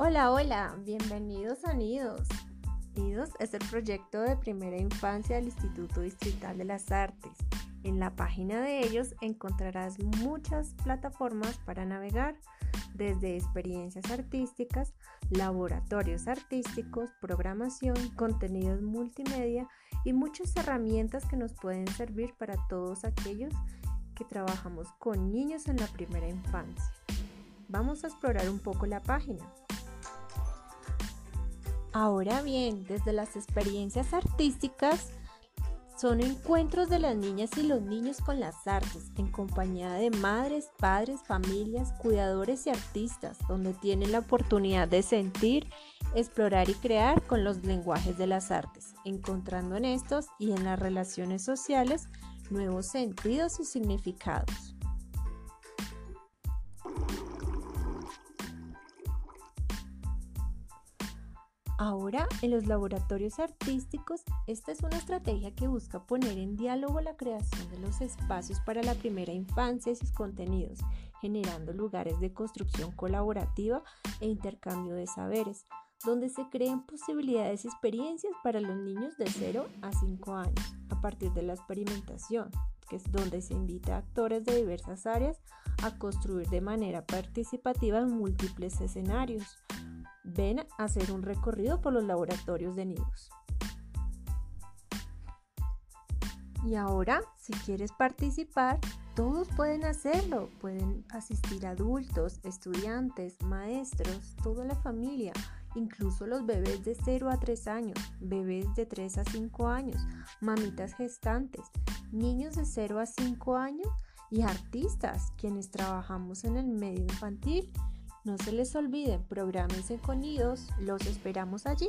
Hola, hola, bienvenidos a Nidos. Nidos es el proyecto de primera infancia del Instituto Distrital de las Artes. En la página de ellos encontrarás muchas plataformas para navegar, desde experiencias artísticas, laboratorios artísticos, programación, contenidos multimedia y muchas herramientas que nos pueden servir para todos aquellos que trabajamos con niños en la primera infancia. Vamos a explorar un poco la página. Ahora bien, desde las experiencias artísticas son encuentros de las niñas y los niños con las artes, en compañía de madres, padres, familias, cuidadores y artistas, donde tienen la oportunidad de sentir, explorar y crear con los lenguajes de las artes, encontrando en estos y en las relaciones sociales nuevos sentidos y significados. Ahora, en los laboratorios artísticos, esta es una estrategia que busca poner en diálogo la creación de los espacios para la primera infancia y sus contenidos, generando lugares de construcción colaborativa e intercambio de saberes, donde se creen posibilidades y experiencias para los niños de 0 a 5 años, a partir de la experimentación, que es donde se invita a actores de diversas áreas a construir de manera participativa en múltiples escenarios Ven a hacer un recorrido por los laboratorios de nidos. Y ahora, si quieres participar, todos pueden hacerlo. Pueden asistir adultos, estudiantes, maestros, toda la familia, incluso los bebés de 0 a 3 años, bebés de 3 a 5 años, mamitas gestantes, niños de 0 a 5 años y artistas, quienes trabajamos en el medio infantil no se les olvide, programense con nidos, los esperamos allí.